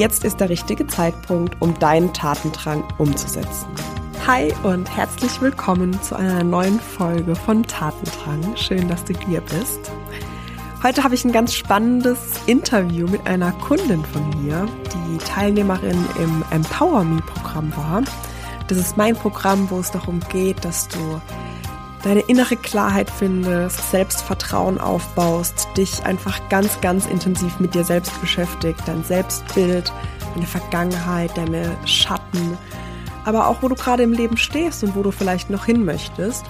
Jetzt ist der richtige Zeitpunkt, um deinen Tatendrang umzusetzen. Hi und herzlich willkommen zu einer neuen Folge von Tatendrang. Schön, dass du hier bist. Heute habe ich ein ganz spannendes Interview mit einer Kundin von mir, die Teilnehmerin im Empower Me Programm war. Das ist mein Programm, wo es darum geht, dass du deine innere Klarheit findest, Selbstvertrauen aufbaust, dich einfach ganz, ganz intensiv mit dir selbst beschäftigt, dein Selbstbild, deine Vergangenheit, deine Schatten, aber auch wo du gerade im Leben stehst und wo du vielleicht noch hin möchtest.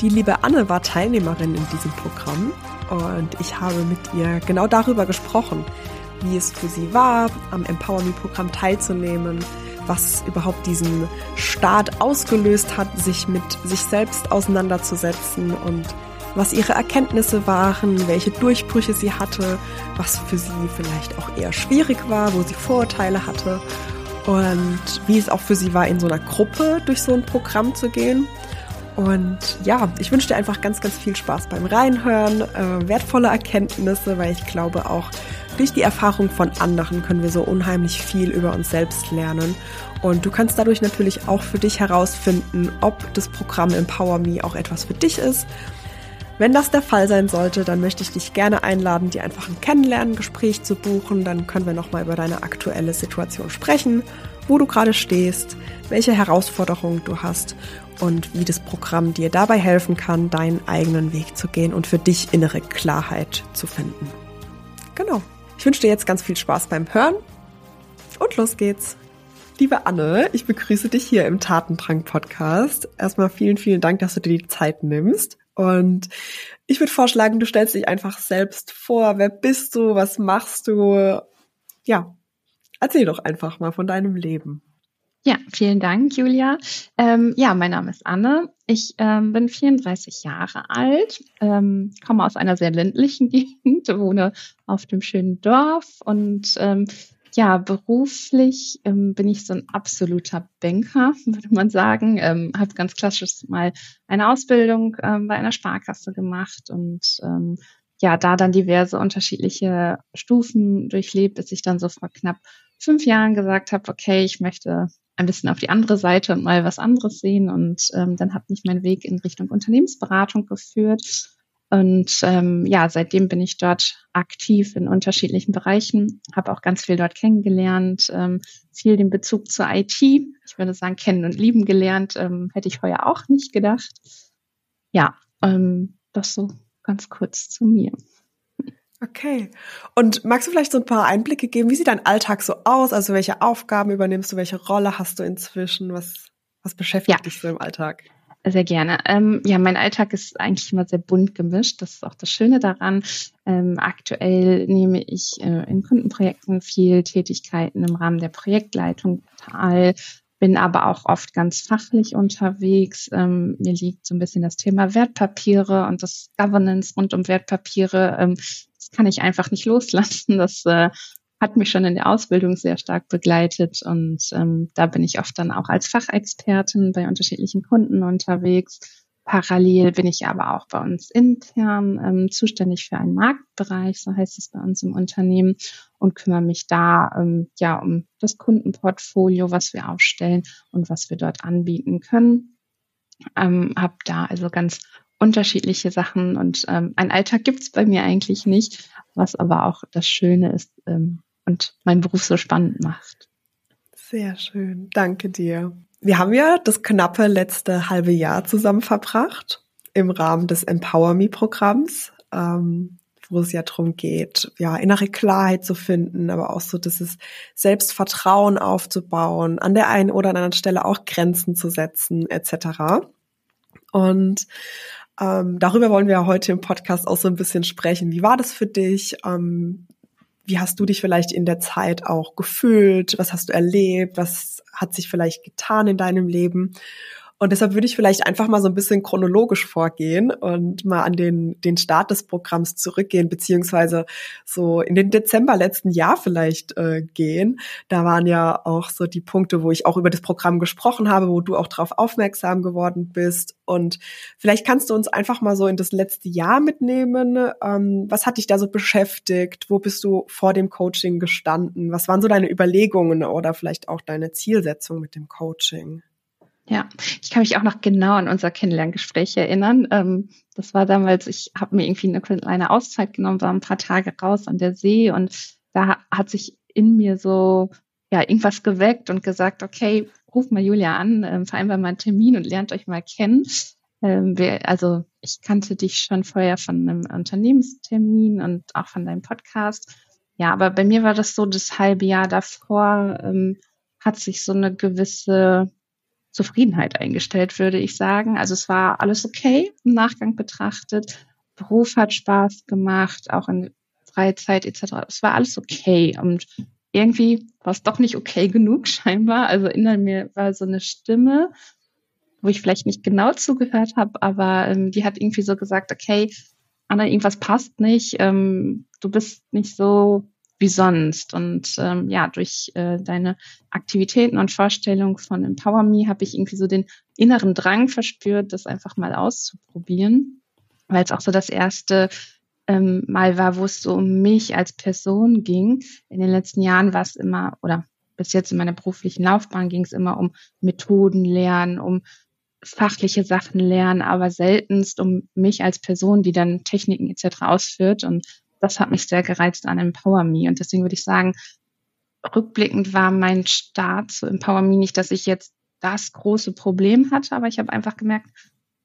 Die liebe Anne war Teilnehmerin in diesem Programm und ich habe mit ihr genau darüber gesprochen, wie es für sie war, am Empower Me Programm teilzunehmen, was überhaupt diesen Start ausgelöst hat, sich mit sich selbst auseinanderzusetzen und was ihre Erkenntnisse waren, welche Durchbrüche sie hatte, was für sie vielleicht auch eher schwierig war, wo sie Vorurteile hatte und wie es auch für sie war, in so einer Gruppe durch so ein Programm zu gehen. Und ja, ich wünsche dir einfach ganz, ganz viel Spaß beim Reinhören, äh, wertvolle Erkenntnisse, weil ich glaube auch durch die Erfahrung von anderen können wir so unheimlich viel über uns selbst lernen. Und du kannst dadurch natürlich auch für dich herausfinden, ob das Programm Empower Me auch etwas für dich ist. Wenn das der Fall sein sollte, dann möchte ich dich gerne einladen, dir einfach ein Kennenlernen-Gespräch zu buchen. Dann können wir nochmal über deine aktuelle Situation sprechen, wo du gerade stehst, welche Herausforderungen du hast und wie das Programm dir dabei helfen kann, deinen eigenen Weg zu gehen und für dich innere Klarheit zu finden. Genau. Ich wünsche dir jetzt ganz viel Spaß beim Hören und los geht's. Liebe Anne, ich begrüße dich hier im Tatendrang Podcast. Erstmal vielen, vielen Dank, dass du dir die Zeit nimmst. Und ich würde vorschlagen, du stellst dich einfach selbst vor. Wer bist du? Was machst du? Ja, erzähl doch einfach mal von deinem Leben. Ja, vielen Dank, Julia. Ähm, ja, mein Name ist Anne. Ich ähm, bin 34 Jahre alt, ähm, komme aus einer sehr ländlichen Gegend, wohne auf dem schönen Dorf und ähm, ja, beruflich ähm, bin ich so ein absoluter Banker, würde man sagen. Ähm, habe ganz klassisch mal eine Ausbildung ähm, bei einer Sparkasse gemacht und ähm, ja, da dann diverse unterschiedliche Stufen durchlebt, bis ich dann so vor knapp fünf Jahren gesagt habe, okay, ich möchte ein bisschen auf die andere Seite und mal was anderes sehen. Und ähm, dann hat mich mein Weg in Richtung Unternehmensberatung geführt. Und ähm, ja, seitdem bin ich dort aktiv in unterschiedlichen Bereichen, habe auch ganz viel dort kennengelernt, ähm, viel den Bezug zur IT, ich würde sagen, kennen und lieben gelernt, ähm, hätte ich heuer auch nicht gedacht. Ja, ähm, das so ganz kurz zu mir. Okay. Und magst du vielleicht so ein paar Einblicke geben? Wie sieht dein Alltag so aus? Also welche Aufgaben übernimmst du? Welche Rolle hast du inzwischen? Was, was beschäftigt ja. dich so im Alltag? Sehr gerne. Ähm, ja, mein Alltag ist eigentlich immer sehr bunt gemischt. Das ist auch das Schöne daran. Ähm, aktuell nehme ich äh, in Kundenprojekten viel Tätigkeiten im Rahmen der Projektleitung teil, bin aber auch oft ganz fachlich unterwegs. Ähm, mir liegt so ein bisschen das Thema Wertpapiere und das Governance rund um Wertpapiere. Das kann ich einfach nicht loslassen. Das äh, hat mich schon in der Ausbildung sehr stark begleitet und ähm, da bin ich oft dann auch als Fachexpertin bei unterschiedlichen Kunden unterwegs. Parallel bin ich aber auch bei uns intern ähm, zuständig für einen Marktbereich, so heißt es bei uns im Unternehmen, und kümmere mich da ähm, ja um das Kundenportfolio, was wir aufstellen und was wir dort anbieten können. Ähm, habe da also ganz unterschiedliche Sachen und ähm, ein Alltag gibt's bei mir eigentlich nicht, was aber auch das Schöne ist ähm, und meinen Beruf so spannend macht. Sehr schön, danke dir. Wir haben ja das knappe letzte halbe Jahr zusammen verbracht im Rahmen des Empower Me Programms, ähm, wo es ja darum geht, ja innere Klarheit zu finden, aber auch so dieses Selbstvertrauen aufzubauen, an der einen oder anderen Stelle auch Grenzen zu setzen etc. Und ähm, darüber wollen wir heute im Podcast auch so ein bisschen sprechen. Wie war das für dich? Ähm, wie hast du dich vielleicht in der Zeit auch gefühlt? Was hast du erlebt? Was hat sich vielleicht getan in deinem Leben? Und deshalb würde ich vielleicht einfach mal so ein bisschen chronologisch vorgehen und mal an den, den Start des Programms zurückgehen, beziehungsweise so in den Dezember letzten Jahr vielleicht äh, gehen. Da waren ja auch so die Punkte, wo ich auch über das Programm gesprochen habe, wo du auch darauf aufmerksam geworden bist. Und vielleicht kannst du uns einfach mal so in das letzte Jahr mitnehmen. Ähm, was hat dich da so beschäftigt? Wo bist du vor dem Coaching gestanden? Was waren so deine Überlegungen oder vielleicht auch deine Zielsetzung mit dem Coaching? Ja, ich kann mich auch noch genau an unser Kennenlerngespräch erinnern. Ähm, das war damals, ich habe mir irgendwie eine kleine Auszeit genommen, war ein paar Tage raus an der See und da hat sich in mir so ja irgendwas geweckt und gesagt, okay, ruf mal Julia an, ähm, vereinbart mal einen Termin und lernt euch mal kennen. Ähm, wir, also ich kannte dich schon vorher von einem Unternehmenstermin und auch von deinem Podcast. Ja, aber bei mir war das so, das halbe Jahr davor ähm, hat sich so eine gewisse Zufriedenheit eingestellt, würde ich sagen. Also es war alles okay im Nachgang betrachtet. Beruf hat Spaß gemacht, auch in Freizeit etc. Es war alles okay und irgendwie war es doch nicht okay genug scheinbar. Also in mir war so eine Stimme, wo ich vielleicht nicht genau zugehört habe, aber ähm, die hat irgendwie so gesagt, okay, Anna, irgendwas passt nicht, ähm, du bist nicht so wie sonst. Und ähm, ja, durch äh, deine Aktivitäten und Vorstellungen von Empower Me habe ich irgendwie so den inneren Drang verspürt, das einfach mal auszuprobieren, weil es auch so das erste ähm, Mal war, wo es so um mich als Person ging. In den letzten Jahren war es immer, oder bis jetzt in meiner beruflichen Laufbahn ging es immer um Methoden lernen, um fachliche Sachen lernen, aber seltenst um mich als Person, die dann Techniken etc. ausführt. Und das hat mich sehr gereizt an Empower Me. Und deswegen würde ich sagen, rückblickend war mein Start zu Empower Me nicht, dass ich jetzt das große Problem hatte, aber ich habe einfach gemerkt,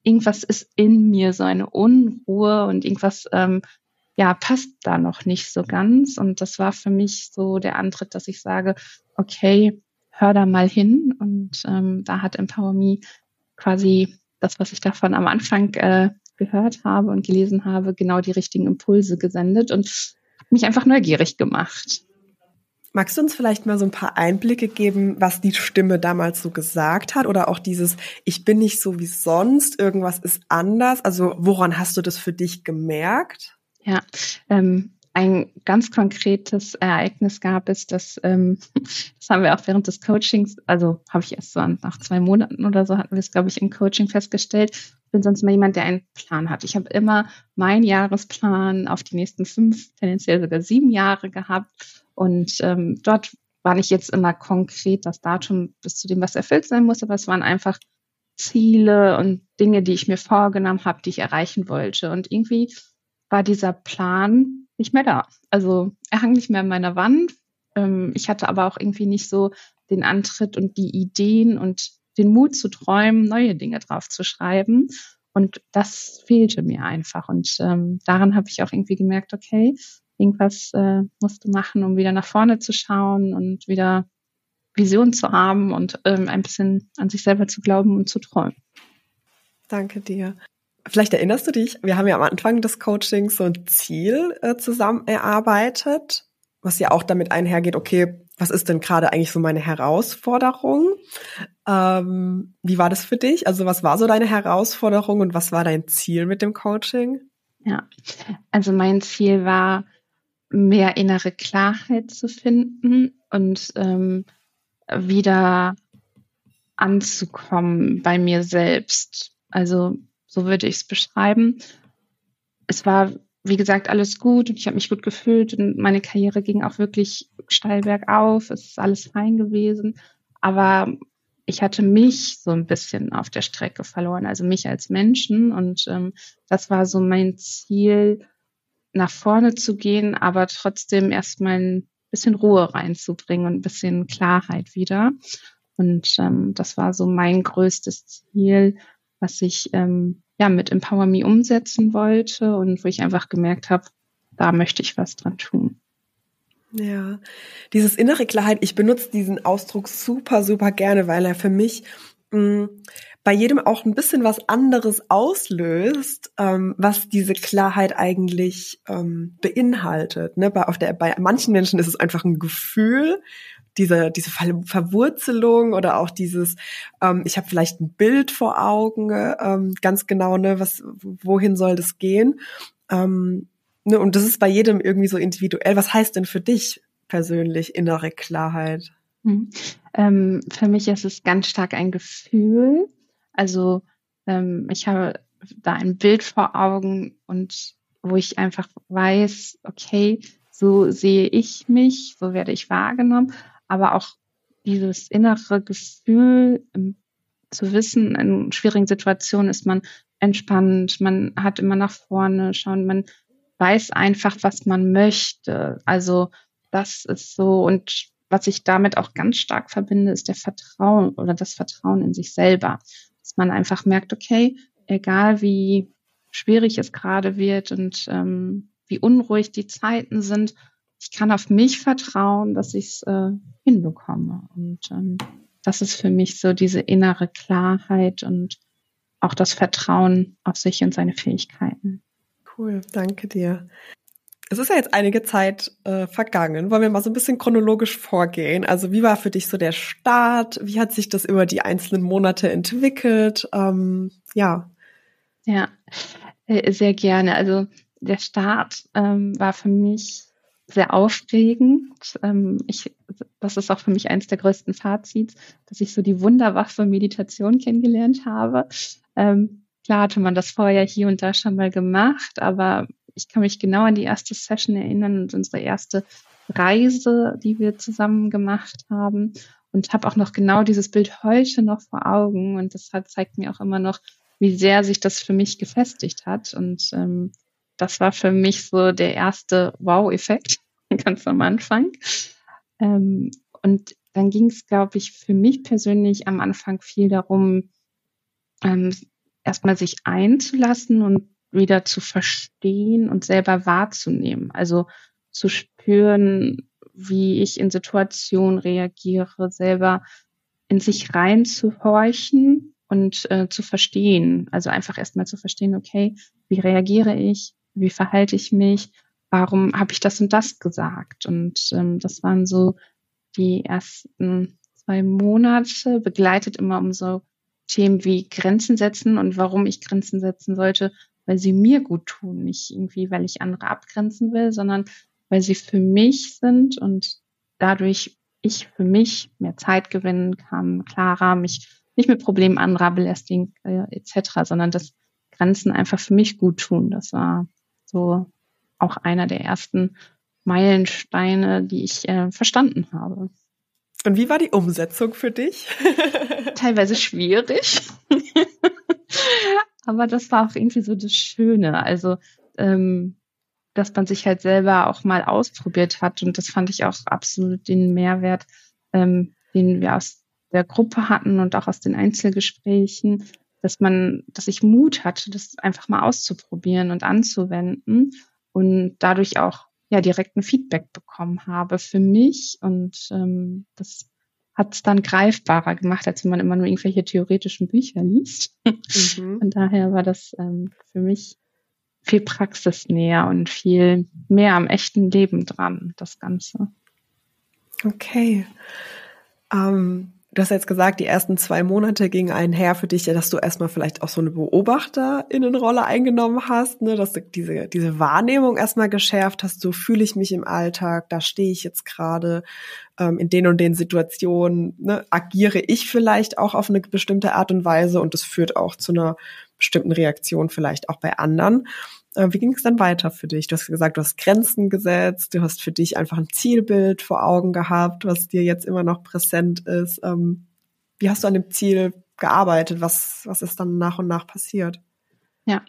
irgendwas ist in mir, so eine Unruhe und irgendwas, ähm, ja, passt da noch nicht so ganz. Und das war für mich so der Antritt, dass ich sage, okay, hör da mal hin. Und ähm, da hat Empower Me quasi das, was ich davon am Anfang äh, gehört habe und gelesen habe, genau die richtigen Impulse gesendet und mich einfach neugierig gemacht. Magst du uns vielleicht mal so ein paar Einblicke geben, was die Stimme damals so gesagt hat oder auch dieses Ich bin nicht so wie sonst, irgendwas ist anders? Also woran hast du das für dich gemerkt? Ja, ähm, ein ganz konkretes Ereignis gab es, dass ähm, das haben wir auch während des Coachings, also habe ich erst so nach zwei Monaten oder so hatten wir es, glaube ich, im Coaching festgestellt. Bin sonst mal jemand, der einen Plan hat. Ich habe immer meinen Jahresplan auf die nächsten fünf, tendenziell sogar sieben Jahre gehabt. Und ähm, dort war nicht jetzt immer konkret das Datum bis zu dem, was erfüllt sein muss, aber es waren einfach Ziele und Dinge, die ich mir vorgenommen habe, die ich erreichen wollte. Und irgendwie war dieser Plan nicht mehr da. Also er hang nicht mehr an meiner Wand. Ähm, ich hatte aber auch irgendwie nicht so den Antritt und die Ideen und den Mut zu träumen, neue Dinge drauf zu schreiben. Und das fehlte mir einfach. Und ähm, daran habe ich auch irgendwie gemerkt, okay, irgendwas äh, musst du machen, um wieder nach vorne zu schauen und wieder Vision zu haben und ähm, ein bisschen an sich selber zu glauben und zu träumen. Danke dir. Vielleicht erinnerst du dich, wir haben ja am Anfang des Coachings so ein Ziel äh, zusammen erarbeitet, was ja auch damit einhergeht, okay, was ist denn gerade eigentlich so meine Herausforderung? Ähm, wie war das für dich? Also was war so deine Herausforderung und was war dein Ziel mit dem Coaching? Ja, also mein Ziel war, mehr innere Klarheit zu finden und ähm, wieder anzukommen bei mir selbst. Also so würde ich es beschreiben. Es war, wie gesagt, alles gut und ich habe mich gut gefühlt und meine Karriere ging auch wirklich steil bergauf. Es ist alles fein gewesen. Aber ich hatte mich so ein bisschen auf der Strecke verloren, also mich als Menschen. Und ähm, das war so mein Ziel, nach vorne zu gehen, aber trotzdem erstmal ein bisschen Ruhe reinzubringen und ein bisschen Klarheit wieder. Und ähm, das war so mein größtes Ziel, was ich ähm, ja mit Empower Me umsetzen wollte und wo ich einfach gemerkt habe, da möchte ich was dran tun. Ja, dieses innere Klarheit, ich benutze diesen Ausdruck super, super gerne, weil er für mich mh, mm, bei jedem auch ein bisschen was anderes auslöst, ähm, was diese Klarheit eigentlich ähm, beinhaltet. Ne? Bei, auf der, bei manchen Menschen ist es einfach ein Gefühl, diese, diese Ver Verwurzelung oder auch dieses, ähm, ich habe vielleicht ein Bild vor Augen, ähm, ganz genau, ne, was, wohin soll das gehen? Ähm, ne, und das ist bei jedem irgendwie so individuell. Was heißt denn für dich persönlich innere Klarheit? Hm. Ähm, für mich ist es ganz stark ein Gefühl. Also ähm, ich habe da ein Bild vor Augen und wo ich einfach weiß, okay, so sehe ich mich, so werde ich wahrgenommen aber auch dieses innere Gefühl ähm, zu wissen, in schwierigen Situationen ist man entspannt, man hat immer nach vorne schauen, man weiß einfach, was man möchte. Also das ist so und was ich damit auch ganz stark verbinde, ist der Vertrauen oder das Vertrauen in sich selber. Dass man einfach merkt, okay, egal wie schwierig es gerade wird und ähm, wie unruhig die Zeiten sind, ich kann auf mich vertrauen, dass ich es äh, hinbekomme. Und ähm, das ist für mich so diese innere Klarheit und auch das Vertrauen auf sich und seine Fähigkeiten. Cool, danke dir. Es ist ja jetzt einige Zeit äh, vergangen. Wollen wir mal so ein bisschen chronologisch vorgehen? Also wie war für dich so der Start? Wie hat sich das über die einzelnen Monate entwickelt? Ähm, ja. Ja, äh, sehr gerne. Also der Start ähm, war für mich sehr aufregend. Ähm, ich, das ist auch für mich eines der größten Fazits, dass ich so die Wunderwaffe Meditation kennengelernt habe. Ähm, klar hatte man das vorher hier und da schon mal gemacht, aber ich kann mich genau an die erste Session erinnern und unsere erste Reise, die wir zusammen gemacht haben und habe auch noch genau dieses Bild heute noch vor Augen und das hat, zeigt mir auch immer noch, wie sehr sich das für mich gefestigt hat und ähm, das war für mich so der erste Wow-Effekt ganz am Anfang. Ähm, und dann ging es, glaube ich, für mich persönlich am Anfang viel darum, ähm, erstmal sich einzulassen und wieder zu verstehen und selber wahrzunehmen. Also zu spüren, wie ich in Situationen reagiere, selber in sich reinzuhorchen und äh, zu verstehen. Also einfach erstmal zu verstehen, okay, wie reagiere ich? wie verhalte ich mich, warum habe ich das und das gesagt. Und ähm, das waren so die ersten zwei Monate, begleitet immer um so Themen wie Grenzen setzen und warum ich Grenzen setzen sollte, weil sie mir gut tun, nicht irgendwie, weil ich andere abgrenzen will, sondern weil sie für mich sind und dadurch ich für mich mehr Zeit gewinnen kann, klarer, mich nicht mit Problemen anderer belästigen äh, etc., sondern dass Grenzen einfach für mich gut tun. Das war so auch einer der ersten Meilensteine, die ich äh, verstanden habe. Und wie war die Umsetzung für dich? Teilweise schwierig. Aber das war auch irgendwie so das Schöne. Also, ähm, dass man sich halt selber auch mal ausprobiert hat. Und das fand ich auch absolut den Mehrwert, ähm, den wir aus der Gruppe hatten und auch aus den Einzelgesprächen, dass man, dass ich Mut hatte, das einfach mal auszuprobieren und anzuwenden und dadurch auch ja direkt ein Feedback bekommen habe für mich und ähm, das hat es dann greifbarer gemacht, als wenn man immer nur irgendwelche theoretischen Bücher liest. Mhm. Von daher war das ähm, für mich viel praxisnäher und viel mehr am echten Leben dran, das Ganze. Okay. Ähm, Du hast jetzt gesagt, die ersten zwei Monate gingen einher für dich, dass du erstmal vielleicht auch so eine Beobachterinnenrolle eingenommen hast, ne, dass du diese, diese Wahrnehmung erstmal geschärft hast, so fühle ich mich im Alltag, da stehe ich jetzt gerade, ähm, in den und den Situationen, ne, agiere ich vielleicht auch auf eine bestimmte Art und Weise und das führt auch zu einer bestimmten Reaktion vielleicht auch bei anderen. Äh, wie ging es dann weiter für dich? Du hast gesagt, du hast Grenzen gesetzt, du hast für dich einfach ein Zielbild vor Augen gehabt, was dir jetzt immer noch präsent ist. Ähm, wie hast du an dem Ziel gearbeitet? Was, was ist dann nach und nach passiert? Ja,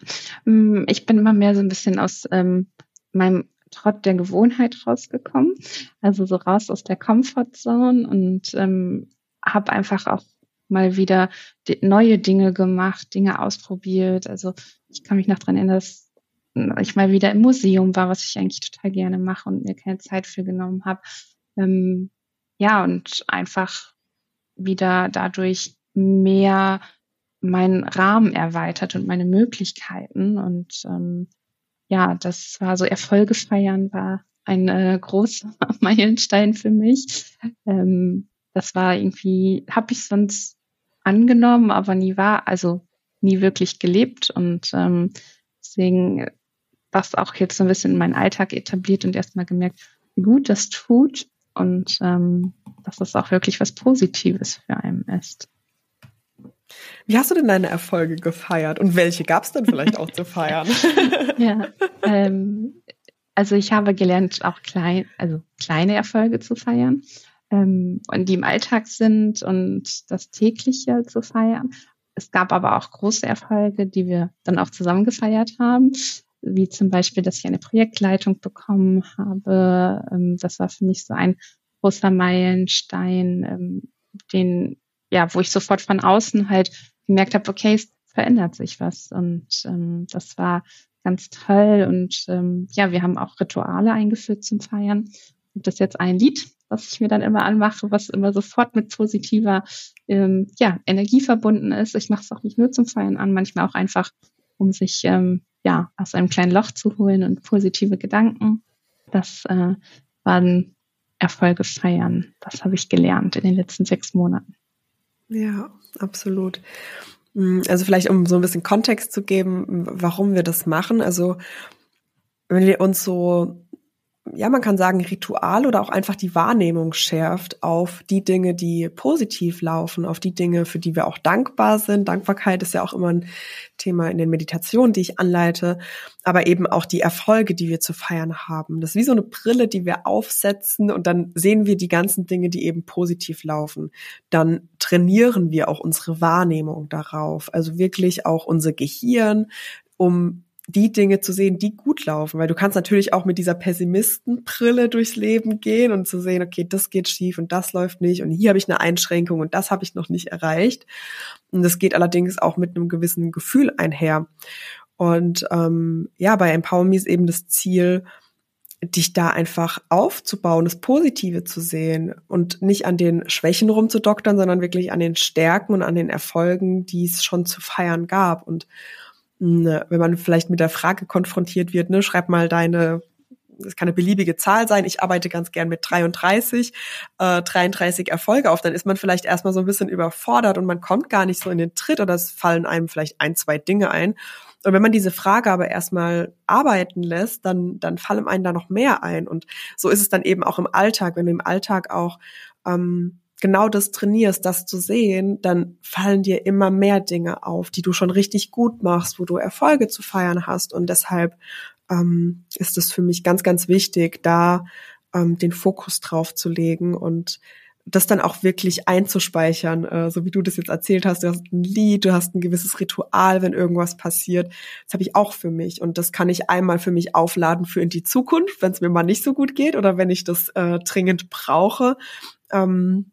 mm, ich bin immer mehr so ein bisschen aus ähm, meinem Trott der Gewohnheit rausgekommen, also so raus aus der Comfortzone und ähm, habe einfach auch mal wieder neue Dinge gemacht, Dinge ausprobiert. Also ich kann mich noch dran erinnern, dass ich mal wieder im Museum war, was ich eigentlich total gerne mache und mir keine Zeit für genommen habe. Ähm, ja, und einfach wieder dadurch mehr meinen Rahmen erweitert und meine Möglichkeiten. Und ähm, ja, das war so Erfolge feiern war ein äh, großer Meilenstein für mich. Ähm, das war irgendwie, habe ich sonst angenommen, aber nie war, also nie wirklich gelebt. Und ähm, deswegen das auch jetzt so ein bisschen in meinen Alltag etabliert und erstmal gemerkt, wie gut das tut und ähm, dass das auch wirklich was Positives für einen ist. Wie hast du denn deine Erfolge gefeiert und welche gab es denn vielleicht auch zu feiern? ja, ähm, also ich habe gelernt, auch klein, also kleine Erfolge zu feiern ähm, und die im Alltag sind und das tägliche zu feiern. Es gab aber auch große Erfolge, die wir dann auch zusammen gefeiert haben, wie zum Beispiel, dass ich eine Projektleitung bekommen habe. Ähm, das war für mich so ein großer Meilenstein, ähm, den ja, wo ich sofort von außen halt gemerkt habe, okay, es verändert sich was. Und ähm, das war ganz toll. Und ähm, ja, wir haben auch Rituale eingeführt zum Feiern. Und das ist jetzt ein Lied, was ich mir dann immer anmache, was immer sofort mit positiver ähm, ja, Energie verbunden ist. Ich mache es auch nicht nur zum Feiern an, manchmal auch einfach, um sich ähm, ja aus einem kleinen Loch zu holen und positive Gedanken. Das äh, waren Erfolge feiern. Das habe ich gelernt in den letzten sechs Monaten. Ja, absolut. Mm, also vielleicht, um so ein bisschen Kontext zu geben, warum wir das machen. Also wenn wir uns so ja, man kann sagen, Ritual oder auch einfach die Wahrnehmung schärft auf die Dinge, die positiv laufen, auf die Dinge, für die wir auch dankbar sind. Dankbarkeit ist ja auch immer ein Thema in den Meditationen, die ich anleite, aber eben auch die Erfolge, die wir zu feiern haben. Das ist wie so eine Brille, die wir aufsetzen und dann sehen wir die ganzen Dinge, die eben positiv laufen. Dann trainieren wir auch unsere Wahrnehmung darauf, also wirklich auch unser Gehirn, um die Dinge zu sehen, die gut laufen, weil du kannst natürlich auch mit dieser Pessimistenbrille durchs Leben gehen und zu sehen, okay, das geht schief und das läuft nicht und hier habe ich eine Einschränkung und das habe ich noch nicht erreicht. Und das geht allerdings auch mit einem gewissen Gefühl einher. Und ähm, ja, bei Empower Me ist eben das Ziel, dich da einfach aufzubauen, das Positive zu sehen und nicht an den Schwächen rumzudoktern, sondern wirklich an den Stärken und an den Erfolgen, die es schon zu feiern gab. Und Ne, wenn man vielleicht mit der Frage konfrontiert wird, ne, schreib mal deine das kann eine beliebige Zahl sein. Ich arbeite ganz gern mit 33, äh, 33 Erfolge auf. Dann ist man vielleicht erstmal so ein bisschen überfordert und man kommt gar nicht so in den Tritt oder es fallen einem vielleicht ein, zwei Dinge ein. Und wenn man diese Frage aber erstmal arbeiten lässt, dann, dann fallen einem da noch mehr ein. Und so ist es dann eben auch im Alltag, wenn du im Alltag auch ähm, genau das trainierst, das zu sehen, dann fallen dir immer mehr Dinge auf, die du schon richtig gut machst, wo du Erfolge zu feiern hast. Und deshalb ähm, ist es für mich ganz, ganz wichtig, da ähm, den Fokus drauf zu legen und das dann auch wirklich einzuspeichern, äh, so wie du das jetzt erzählt hast. Du hast ein Lied, du hast ein gewisses Ritual, wenn irgendwas passiert. Das habe ich auch für mich und das kann ich einmal für mich aufladen für in die Zukunft, wenn es mir mal nicht so gut geht oder wenn ich das äh, dringend brauche. Ähm,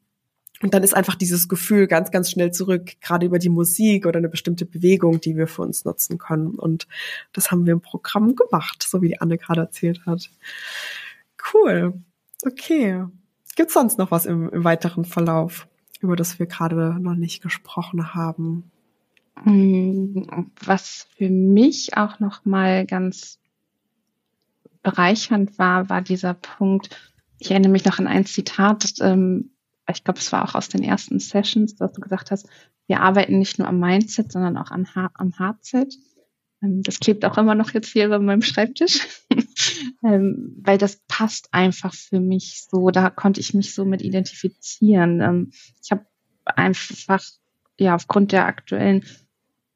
und dann ist einfach dieses Gefühl ganz, ganz schnell zurück, gerade über die Musik oder eine bestimmte Bewegung, die wir für uns nutzen können. Und das haben wir im Programm gemacht, so wie die Anne gerade erzählt hat. Cool. Okay. Gibt sonst noch was im, im weiteren Verlauf, über das wir gerade noch nicht gesprochen haben? Mm, was für mich auch noch mal ganz bereichernd war, war dieser Punkt. Ich erinnere mich noch an ein Zitat, ähm, ich glaube, es war auch aus den ersten Sessions, dass du gesagt hast, wir arbeiten nicht nur am Mindset, sondern auch am, am Hardset. Ähm, das klebt auch immer noch jetzt hier über meinem Schreibtisch, ähm, weil das passt einfach für mich so. Da konnte ich mich so mit identifizieren. Ähm, ich habe einfach, ja, aufgrund der aktuellen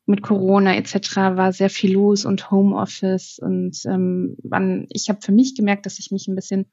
mit Corona etc. war sehr viel los und Homeoffice und ähm, wann, ich habe für mich gemerkt, dass ich mich ein bisschen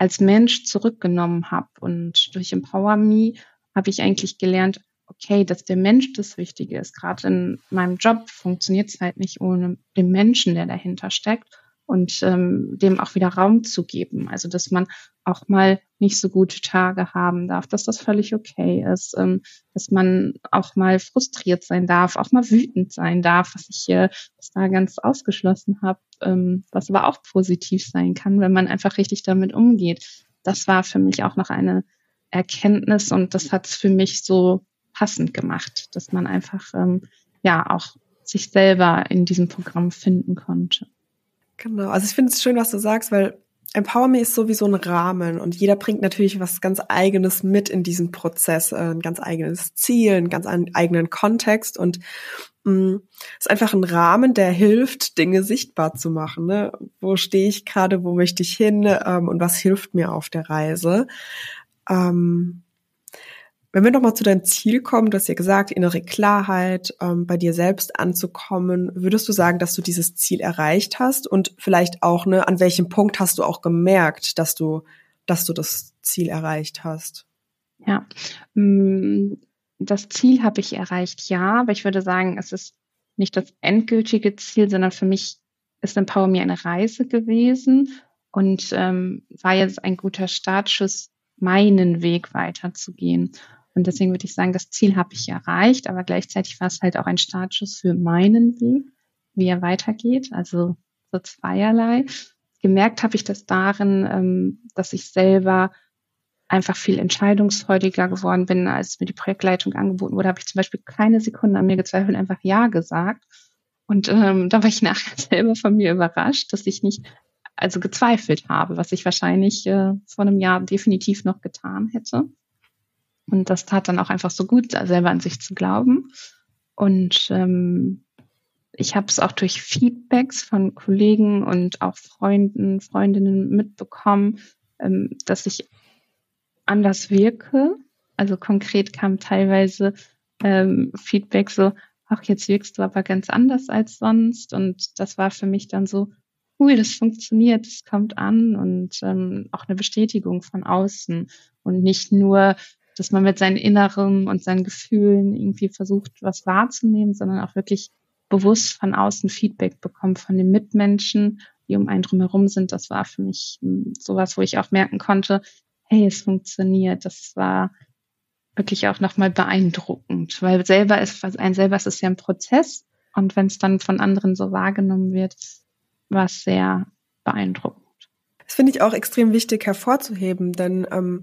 als Mensch zurückgenommen habe. Und durch Empower Me habe ich eigentlich gelernt, okay, dass der Mensch das Wichtige ist. Gerade in meinem Job funktioniert es halt nicht ohne den Menschen, der dahinter steckt und ähm, dem auch wieder Raum zu geben. Also dass man auch mal nicht so gute Tage haben darf, dass das völlig okay ist, ähm, dass man auch mal frustriert sein darf, auch mal wütend sein darf, was ich hier was da ganz ausgeschlossen habe, ähm, was aber auch positiv sein kann, wenn man einfach richtig damit umgeht. Das war für mich auch noch eine Erkenntnis und das hat es für mich so passend gemacht, dass man einfach ähm, ja auch sich selber in diesem Programm finden konnte. Genau, also ich finde es schön, was du sagst, weil Empower Me ist sowieso ein Rahmen und jeder bringt natürlich was ganz eigenes mit in diesen Prozess, äh, ein ganz eigenes Ziel, einen ganz eigenen Kontext und mh, mm, ist einfach ein Rahmen, der hilft, Dinge sichtbar zu machen. Ne? Wo stehe ich gerade, wo möchte ich hin ähm, und was hilft mir auf der Reise? Ähm, wenn wir nochmal zu deinem Ziel kommen, du hast ja gesagt, innere Klarheit, ähm, bei dir selbst anzukommen, würdest du sagen, dass du dieses Ziel erreicht hast und vielleicht auch, ne, an welchem Punkt hast du auch gemerkt, dass du, dass du das Ziel erreicht hast? Ja, mm, das Ziel habe ich erreicht, ja, aber ich würde sagen, es ist nicht das endgültige Ziel, sondern für mich ist Empower mir eine Reise gewesen und ähm, war jetzt ein guter Startschuss, meinen Weg weiterzugehen. Und deswegen würde ich sagen, das Ziel habe ich erreicht, aber gleichzeitig war es halt auch ein Startschuss für meinen Weg, wie er weitergeht. Also so zweierlei. Gemerkt habe ich das darin, ähm, dass ich selber einfach viel entscheidungsfreudiger geworden bin, als mir die Projektleitung angeboten wurde, habe ich zum Beispiel keine Sekunde an mir gezweifelt, einfach Ja gesagt. Und ähm, da war ich nachher selber von mir überrascht, dass ich nicht also gezweifelt habe, was ich wahrscheinlich äh, vor einem Jahr definitiv noch getan hätte. Und das tat dann auch einfach so gut, selber an sich zu glauben. Und ähm, ich habe es auch durch Feedbacks von Kollegen und auch Freunden, Freundinnen mitbekommen, ähm, dass ich anders wirke. Also konkret kam teilweise ähm, Feedback so, ach, jetzt wirkst du aber ganz anders als sonst. Und das war für mich dann so, ui, das funktioniert, das kommt an und ähm, auch eine Bestätigung von außen und nicht nur, dass man mit seinen Inneren und seinen Gefühlen irgendwie versucht, was wahrzunehmen, sondern auch wirklich bewusst von außen Feedback bekommt von den Mitmenschen, die um einen drumherum sind. Das war für mich hm, sowas, wo ich auch merken konnte, hey, es funktioniert. Das war wirklich auch nochmal beeindruckend, weil selber ist, ein selber ist es ja ein Prozess und wenn es dann von anderen so wahrgenommen wird, war es sehr beeindruckend. Das finde ich auch extrem wichtig hervorzuheben, denn ähm,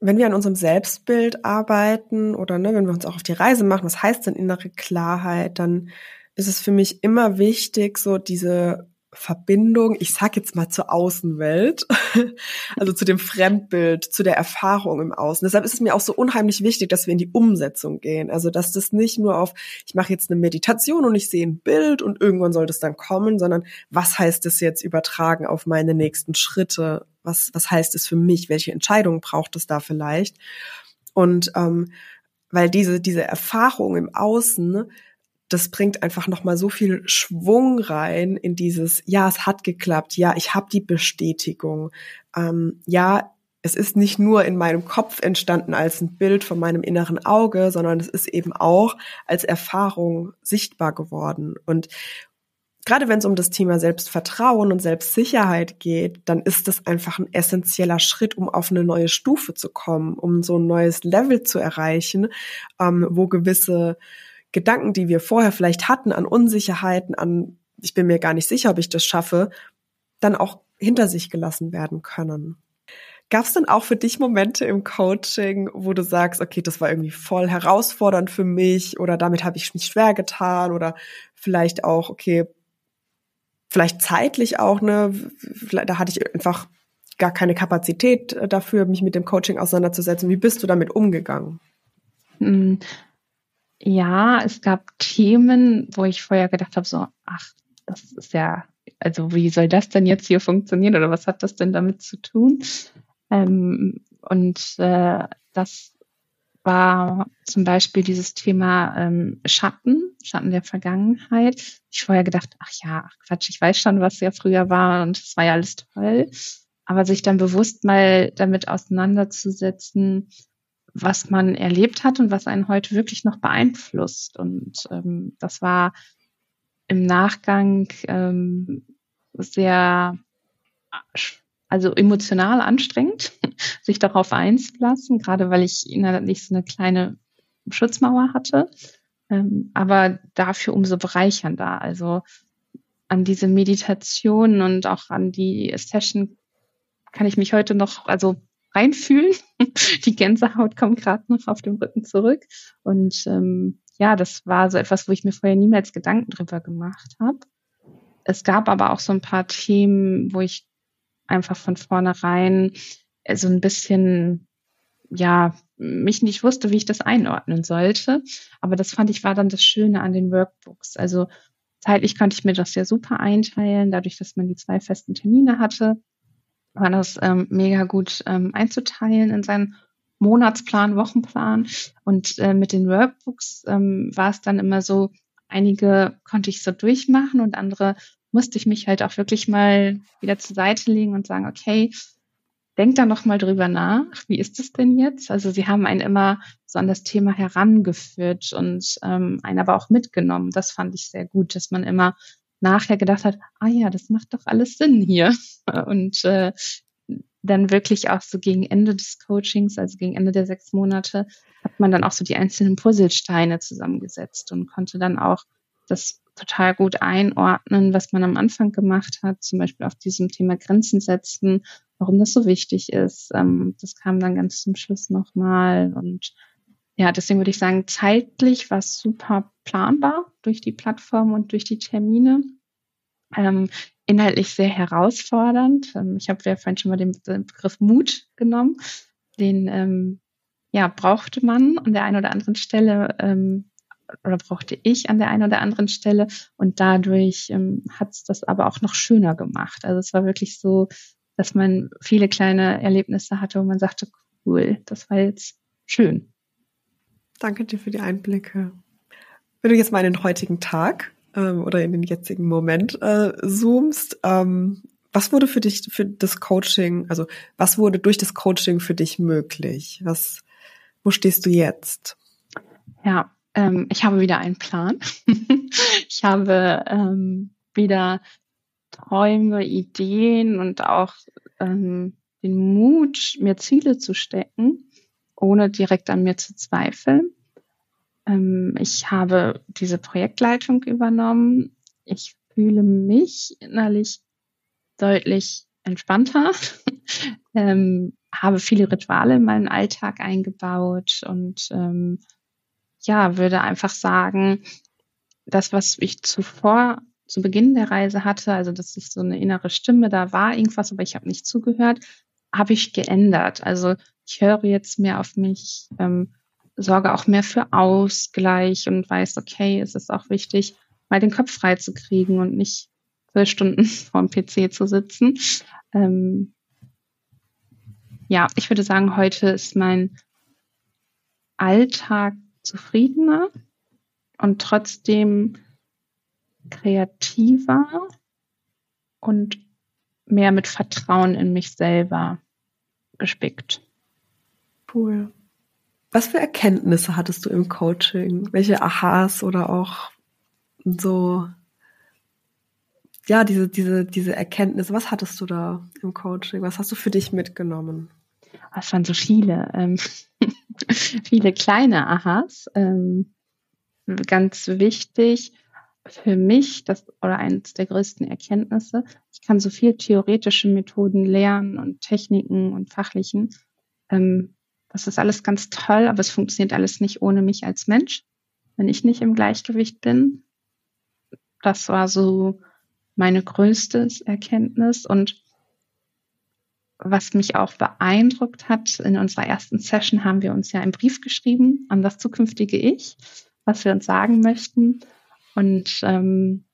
wenn wir an unserem Selbstbild arbeiten oder ne, wenn wir uns auch auf die Reise machen, was heißt denn innere Klarheit, dann ist es für mich immer wichtig, so diese Verbindung, ich sag jetzt mal zur Außenwelt, also zu dem Fremdbild, zu der Erfahrung im Außen. Deshalb ist es mir auch so unheimlich wichtig, dass wir in die Umsetzung gehen. Also dass das nicht nur auf, ich mache jetzt eine Meditation und ich sehe ein Bild und irgendwann soll das dann kommen, sondern was heißt es jetzt übertragen auf meine nächsten Schritte? Was, was heißt es für mich? Welche Entscheidungen braucht es da vielleicht? Und ähm, weil diese, diese Erfahrung im Außen das bringt einfach noch mal so viel Schwung rein in dieses ja es hat geklappt ja ich habe die Bestätigung. Ähm, ja es ist nicht nur in meinem Kopf entstanden als ein Bild von meinem inneren Auge sondern es ist eben auch als Erfahrung sichtbar geworden. Und gerade wenn es um das Thema Selbstvertrauen und Selbstsicherheit geht, dann ist das einfach ein essentieller Schritt, um auf eine neue Stufe zu kommen, um so ein neues Level zu erreichen, ähm, wo gewisse Gedanken, die wir vorher vielleicht hatten, an Unsicherheiten, an ich bin mir gar nicht sicher, ob ich das schaffe, dann auch hinter sich gelassen werden können. Gab es denn auch für dich Momente im Coaching, wo du sagst, okay, das war irgendwie voll herausfordernd für mich oder damit habe ich mich schwer getan oder vielleicht auch, okay, vielleicht zeitlich auch, ne, da hatte ich einfach gar keine Kapazität dafür, mich mit dem Coaching auseinanderzusetzen. Wie bist du damit umgegangen? Ja, es gab Themen, wo ich vorher gedacht habe, so, ach, das ist ja, also wie soll das denn jetzt hier funktionieren oder was hat das denn damit zu tun? Ähm, und äh, das war zum Beispiel dieses Thema ähm, Schatten, Schatten der Vergangenheit. Ich vorher gedacht, ach ja, Quatsch, ich weiß schon, was ja früher war und es war ja alles toll. Aber sich dann bewusst mal damit auseinanderzusetzen, was man erlebt hat und was einen heute wirklich noch beeinflusst. Und ähm, das war im Nachgang ähm, sehr, also emotional anstrengend, sich darauf einzulassen, gerade weil ich innerlich so eine kleine Schutzmauer hatte, ähm, aber dafür umso bereichernder. Also an diese Meditation und auch an die Session kann ich mich heute noch, also reinfühlen. Die Gänsehaut kommt gerade noch auf dem Rücken zurück. Und ähm, ja, das war so etwas, wo ich mir vorher niemals Gedanken drüber gemacht habe. Es gab aber auch so ein paar Themen, wo ich einfach von vornherein so ein bisschen, ja, mich nicht wusste, wie ich das einordnen sollte. Aber das fand ich war dann das Schöne an den Workbooks. Also zeitlich konnte ich mir das ja super einteilen, dadurch, dass man die zwei festen Termine hatte, war das ähm, mega gut ähm, einzuteilen in seinen Monatsplan, Wochenplan. Und äh, mit den Workbooks ähm, war es dann immer so, einige konnte ich so durchmachen und andere musste ich mich halt auch wirklich mal wieder zur Seite legen und sagen, okay, denk da noch mal drüber nach. Wie ist es denn jetzt? Also sie haben einen immer so an das Thema herangeführt und ähm, einen aber auch mitgenommen. Das fand ich sehr gut, dass man immer nachher gedacht hat, ah ja, das macht doch alles Sinn hier. Und äh, dann wirklich auch so gegen Ende des Coachings, also gegen Ende der sechs Monate, hat man dann auch so die einzelnen Puzzlesteine zusammengesetzt und konnte dann auch das total gut einordnen, was man am Anfang gemacht hat, zum Beispiel auf diesem Thema Grenzen setzen, warum das so wichtig ist. Ähm, das kam dann ganz zum Schluss nochmal und ja, deswegen würde ich sagen, zeitlich war es super planbar durch die Plattform und durch die Termine. Ähm, inhaltlich sehr herausfordernd. Ähm, ich habe ja vorhin schon mal den, den Begriff Mut genommen. Den ähm, ja, brauchte man an der einen oder anderen Stelle ähm, oder brauchte ich an der einen oder anderen Stelle und dadurch ähm, hat es das aber auch noch schöner gemacht. Also es war wirklich so, dass man viele kleine Erlebnisse hatte, wo man sagte, cool, das war jetzt schön. Danke dir für die Einblicke. Wenn du jetzt mal in den heutigen Tag ähm, oder in den jetzigen Moment äh, zoomst, ähm, was wurde für dich für das Coaching, also was wurde durch das Coaching für dich möglich? Was, wo stehst du jetzt? Ja, ähm, ich habe wieder einen Plan. ich habe ähm, wieder Träume, Ideen und auch ähm, den Mut, mir Ziele zu stecken ohne direkt an mir zu zweifeln. Ähm, ich habe diese Projektleitung übernommen. Ich fühle mich innerlich deutlich entspannter, ähm, habe viele Rituale in meinen Alltag eingebaut und ähm, ja, würde einfach sagen, das, was ich zuvor zu Beginn der Reise hatte, also dass ich so eine innere Stimme, da war irgendwas, aber ich habe nicht zugehört, habe ich geändert. Also ich höre jetzt mehr auf mich, ähm, sorge auch mehr für Ausgleich und weiß, okay, es ist auch wichtig, mal den Kopf frei zu kriegen und nicht zwölf Stunden vorm PC zu sitzen. Ähm, ja, ich würde sagen, heute ist mein Alltag zufriedener und trotzdem kreativer und mehr mit Vertrauen in mich selber gespickt. Cool. Was für Erkenntnisse hattest du im Coaching? Welche Aha's oder auch so, ja, diese, diese, diese Erkenntnisse, was hattest du da im Coaching? Was hast du für dich mitgenommen? Es waren so viele, ähm, viele kleine Aha's. Ähm, ganz wichtig für mich, das oder eines der größten Erkenntnisse, ich kann so viel theoretische Methoden lernen und Techniken und fachlichen. Ähm, das ist alles ganz toll, aber es funktioniert alles nicht ohne mich als Mensch, wenn ich nicht im Gleichgewicht bin. Das war so meine größte Erkenntnis und was mich auch beeindruckt hat, in unserer ersten Session haben wir uns ja einen Brief geschrieben an das zukünftige Ich, was wir uns sagen möchten. Und ähm,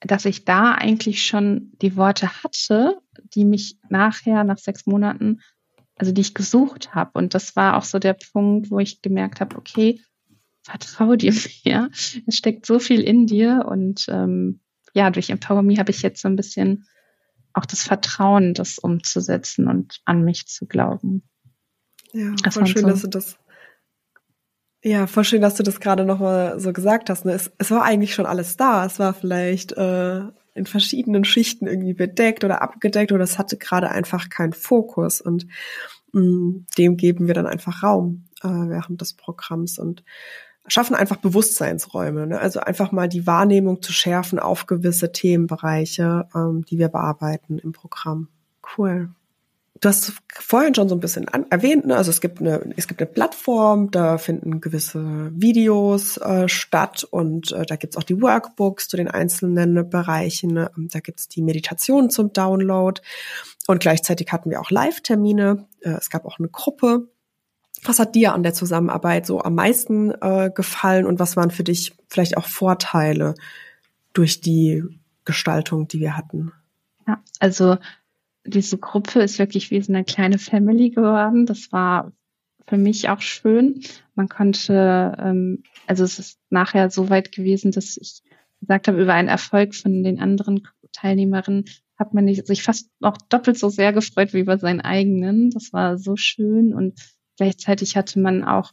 dass ich da eigentlich schon die Worte hatte, die mich nachher, nach sechs Monaten, also die ich gesucht habe. Und das war auch so der Punkt, wo ich gemerkt habe, okay, vertraue dir mehr. Es steckt so viel in dir. Und ähm, ja, durch Empower Me habe ich jetzt so ein bisschen auch das Vertrauen, das umzusetzen und an mich zu glauben. Ja, das voll schön, so. dass du das ja, voll schön, dass du das gerade nochmal so gesagt hast. Ne? Es, es war eigentlich schon alles da. Es war vielleicht äh, in verschiedenen Schichten irgendwie bedeckt oder abgedeckt oder es hatte gerade einfach keinen Fokus und mh, mm, dem geben wir dann einfach Raum äh, während des Programms und schaffen einfach Bewusstseinsräume. Ne? Also einfach mal die Wahrnehmung zu schärfen auf gewisse Themenbereiche, ähm, die wir bearbeiten im Programm. Cool. Du hast vorhin schon so ein bisschen an, erwähnt, ne? also es gibt eine, es gibt eine Plattform, da finden gewisse Videos äh, statt und äh, da gibt's auch die Workbooks zu den einzelnen Bereichen. Ne? Da gibt's die Meditation zum Download und gleichzeitig hatten wir auch Live-Termine. Äh, es gab auch eine Gruppe. Was hat dir an der Zusammenarbeit so am meisten äh, gefallen und was waren für dich vielleicht auch Vorteile durch die Gestaltung, die wir hatten? Ja, also diese Gruppe ist wirklich wie so eine kleine Family geworden. Das war für mich auch schön. Man konnte, ähm, also es ist nachher so weit gewesen, dass ich gesagt habe, über einen Erfolg von den anderen Teilnehmerinnen hat man sich fast noch doppelt so sehr gefreut wie über seinen eigenen. Das war so schön und gleichzeitig hatte man auch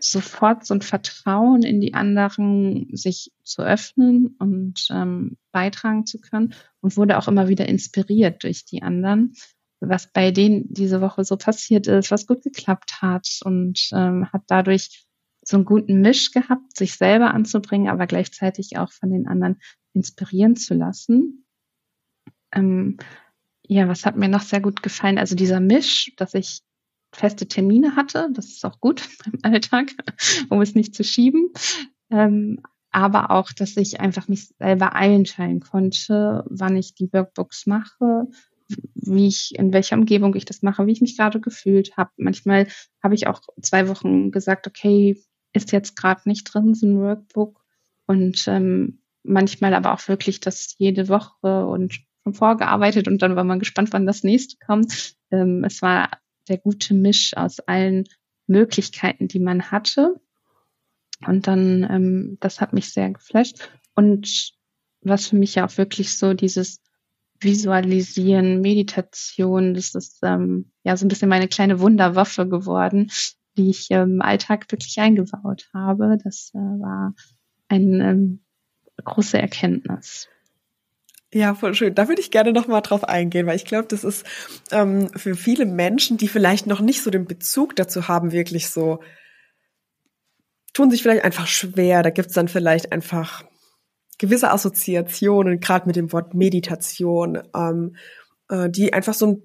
sofort so ein Vertrauen in die anderen, sich zu öffnen und ähm, beitragen zu können und wurde auch immer wieder inspiriert durch die anderen, was bei denen diese Woche so passiert ist, was gut geklappt hat und ähm, hat dadurch so einen guten Misch gehabt, sich selber anzubringen, aber gleichzeitig auch von den anderen inspirieren zu lassen. Ähm, ja, was hat mir noch sehr gut gefallen? Also dieser Misch, dass ich feste Termine hatte. Das ist auch gut beim Alltag, um es nicht zu schieben. Ähm, aber auch, dass ich einfach mich selber einteilen konnte, wann ich die Workbooks mache, wie ich, in welcher Umgebung ich das mache, wie ich mich gerade gefühlt habe. Manchmal habe ich auch zwei Wochen gesagt, okay, ist jetzt gerade nicht drin, so ein Workbook. Und ähm, manchmal aber auch wirklich das jede Woche und schon vorgearbeitet und dann war man gespannt, wann das nächste kommt. Ähm, es war der gute Misch aus allen Möglichkeiten, die man hatte. Und dann, ähm, das hat mich sehr geflasht. Und was für mich ja auch wirklich so dieses Visualisieren, Meditation, das ist ähm, ja so ein bisschen meine kleine Wunderwaffe geworden, die ich im Alltag wirklich eingebaut habe. Das äh, war eine ähm, große Erkenntnis. Ja, voll schön. Da würde ich gerne noch mal drauf eingehen, weil ich glaube, das ist ähm, für viele Menschen, die vielleicht noch nicht so den Bezug dazu haben, wirklich so, tun sich vielleicht einfach schwer. Da gibt's dann vielleicht einfach gewisse Assoziationen, gerade mit dem Wort Meditation, ähm, äh, die einfach so ein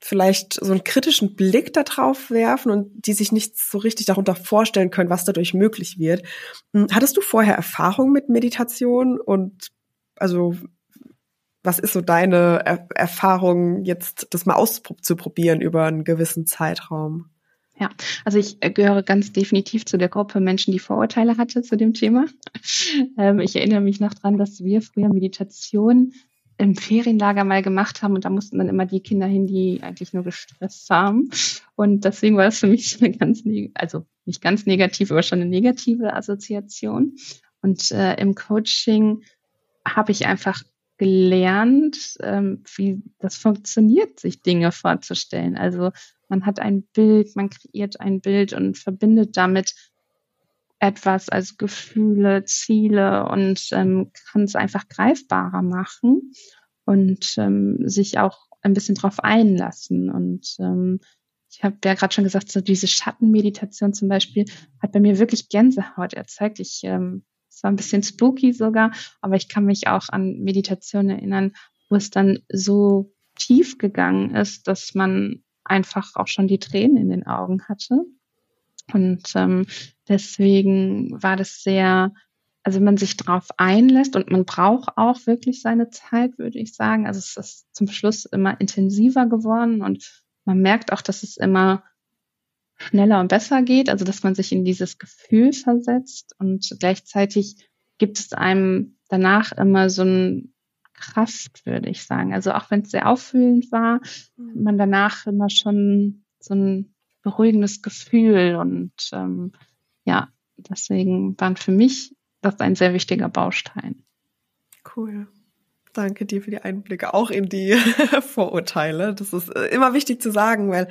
vielleicht so einen kritischen Blick da drauf werfen und die sich nicht so richtig darunter vorstellen können, was dadurch möglich wird. Hm, hattest du vorher Erfahrung mit Meditation und also was ist so deine er Erfahrung, jetzt das mal auszuprobieren über einen gewissen Zeitraum? Ja, also ich äh, gehöre ganz definitiv zu der Gruppe Menschen, die Vorurteile hatte zu dem Thema. Ähm, ich erinnere mich noch dran, dass wir früher Meditation im Ferienlager mal gemacht haben und da mussten dann immer die Kinder hin, die eigentlich nur gestresst haben. Und deswegen war es für mich eine ganz, also nicht ganz negativ, aber schon eine negative Assoziation. Und äh, im Coaching habe ich einfach gelernt, ähm, wie das funktioniert, sich Dinge vorzustellen. Also man hat ein Bild, man kreiert ein Bild und verbindet damit etwas, also Gefühle, Ziele und ähm, kann es einfach greifbarer machen und ähm, sich auch ein bisschen drauf einlassen. Und ähm, ich habe ja gerade schon gesagt, so diese Schattenmeditation zum Beispiel hat bei mir wirklich Gänsehaut erzeugt. Ich ähm, es war ein bisschen spooky sogar, aber ich kann mich auch an Meditationen erinnern, wo es dann so tief gegangen ist, dass man einfach auch schon die Tränen in den Augen hatte. Und ähm, deswegen war das sehr, also man sich darauf einlässt und man braucht auch wirklich seine Zeit, würde ich sagen. Also es ist zum Schluss immer intensiver geworden und man merkt auch, dass es immer schneller und besser geht, also dass man sich in dieses Gefühl versetzt und gleichzeitig gibt es einem danach immer so ein Kraft, würde ich sagen. Also auch wenn es sehr auffühlend war, mhm. man danach immer schon so ein beruhigendes Gefühl und ähm, ja, deswegen waren für mich das ein sehr wichtiger Baustein. Cool. Danke dir für die Einblicke auch in die Vorurteile. Das ist äh, immer wichtig zu sagen, weil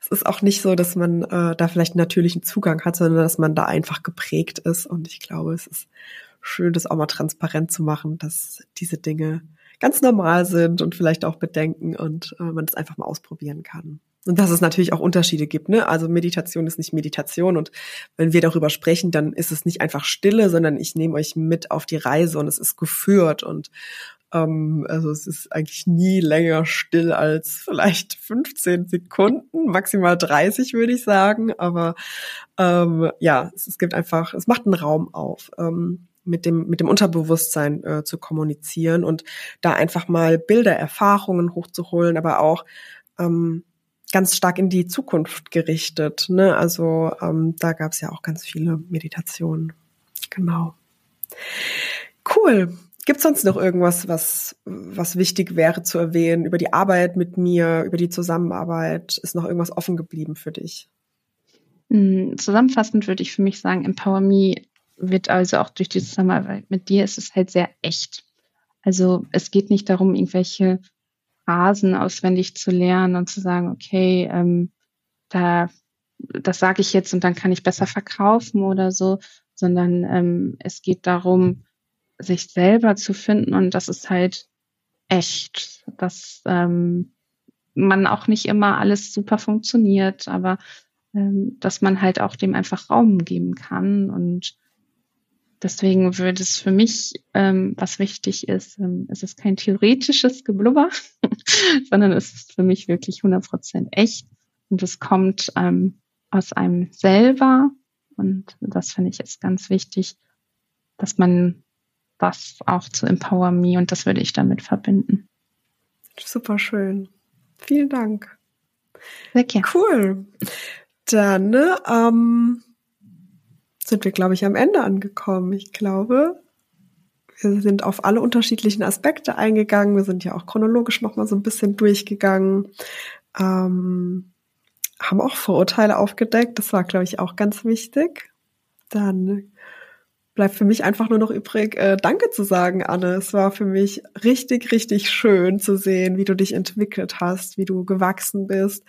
es ist auch nicht so, dass man äh, da vielleicht einen natürlichen Zugang hat, sondern dass man da einfach geprägt ist. Und ich glaube, es ist schön, das auch mal transparent zu machen, dass diese Dinge ganz normal sind und vielleicht auch Bedenken und äh, man das einfach mal ausprobieren kann. Und dass es natürlich auch Unterschiede gibt. Ne? Also Meditation ist nicht Meditation. Und wenn wir darüber sprechen, dann ist es nicht einfach Stille, sondern ich nehme euch mit auf die Reise und es ist geführt. Und Ähm, also es ist eigentlich nie länger still als vielleicht 15 Sekunden, maximal 30 würde ich sagen. Aber ähm, ja, es, es, gibt einfach, es macht einen Raum auf. Ähm, mit dem, mit dem Unterbewusstsein äh, zu kommunizieren und da einfach mal Bilder, Erfahrungen hochzuholen, aber auch ähm, ganz stark in die Zukunft gerichtet. Ne? Also ähm, da gab es ja auch ganz viele Meditationen. Genau. Cool. Gibt es sonst noch irgendwas, was, was wichtig wäre zu erwähnen über die Arbeit mit mir, über die Zusammenarbeit? Ist noch irgendwas offen geblieben für dich? Hm, zusammenfassend würde ich für mich sagen, Empower Me wird also auch durch die Zusammenarbeit mit dir ist es halt sehr echt. Also es geht nicht darum, irgendwelche Phrasen auswendig zu lernen und zu sagen, okay, ähm, da das sage ich jetzt und dann kann ich besser verkaufen oder so, sondern ähm, es geht darum, sich selber zu finden. Und das ist halt echt, dass ähm, man auch nicht immer alles super funktioniert, aber ähm, dass man halt auch dem einfach Raum geben kann. Und deswegen würde es für mich, ähm, was wichtig ist, ähm, es ist kein theoretisches Geblubber, sondern es ist für mich wirklich 100% echt. Und es kommt ähm, aus einem selber. Und das finde ich jetzt ganz wichtig, dass man was auch zu Empower Me und das würde ich damit verbinden. Super schön. Vielen Dank. Sehr gerne. Cool. Dann ähm, sind wir, glaube ich, am Ende angekommen. Ich glaube, wir sind auf alle unterschiedlichen Aspekte eingegangen. Wir sind ja auch chronologisch nochmal so ein bisschen durchgegangen. Ähm, haben auch Vorurteile aufgedeckt. Das war, glaube ich, auch ganz wichtig. Dann bleibt für mich einfach nur noch übrig, äh, Danke zu sagen, Anne. Es war für mich richtig, richtig schön zu sehen, wie du dich entwickelt hast, wie du gewachsen bist.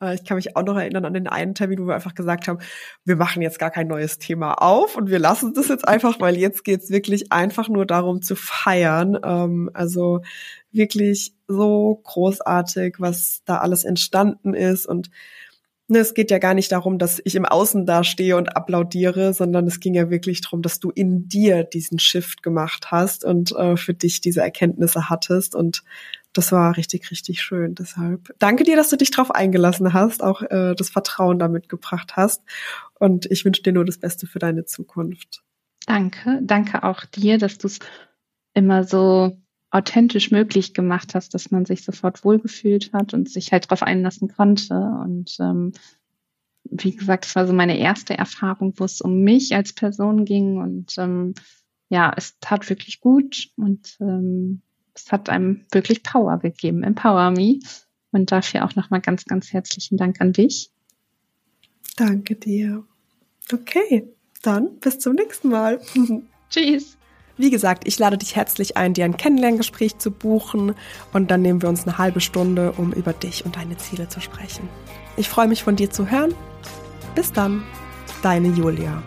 Äh, ich kann mich auch noch erinnern an den einen Termin, wo wir einfach gesagt haben, wir machen jetzt gar kein neues Thema auf und wir lassen das jetzt einfach, weil jetzt geht's wirklich einfach nur darum zu feiern. Ähm, also wirklich so großartig, was da alles entstanden ist und Ne, es geht ja gar nicht darum, dass ich im Außen da stehe und applaudiere, sondern es ging ja wirklich darum, dass du in dir diesen Shift gemacht hast und äh, für dich diese Erkenntnisse hattest. Und das war richtig, richtig schön. Deshalb danke dir, dass du dich darauf eingelassen hast, auch äh, das Vertrauen damit gebracht hast. Und ich wünsche dir nur das Beste für deine Zukunft. Danke. Danke auch dir, dass du es immer so authentisch möglich gemacht hast, dass man sich sofort wohlgefühlt hat und sich halt darauf einlassen konnte. Und ähm, wie gesagt, es war so meine erste Erfahrung, wo es um mich als Person ging. Und ähm, ja, es tat wirklich gut und ähm, es hat einem wirklich Power gegeben. Empower Me. Und dafür auch nochmal ganz, ganz herzlichen Dank an dich. Danke dir. Okay, dann bis zum nächsten Mal. Tschüss. Wie gesagt, ich lade dich herzlich ein, dir ein Kennenlerngespräch zu buchen und dann nehmen wir uns eine halbe Stunde, um über dich und deine Ziele zu sprechen. Ich freue mich von dir zu hören. Bis dann, deine Julia.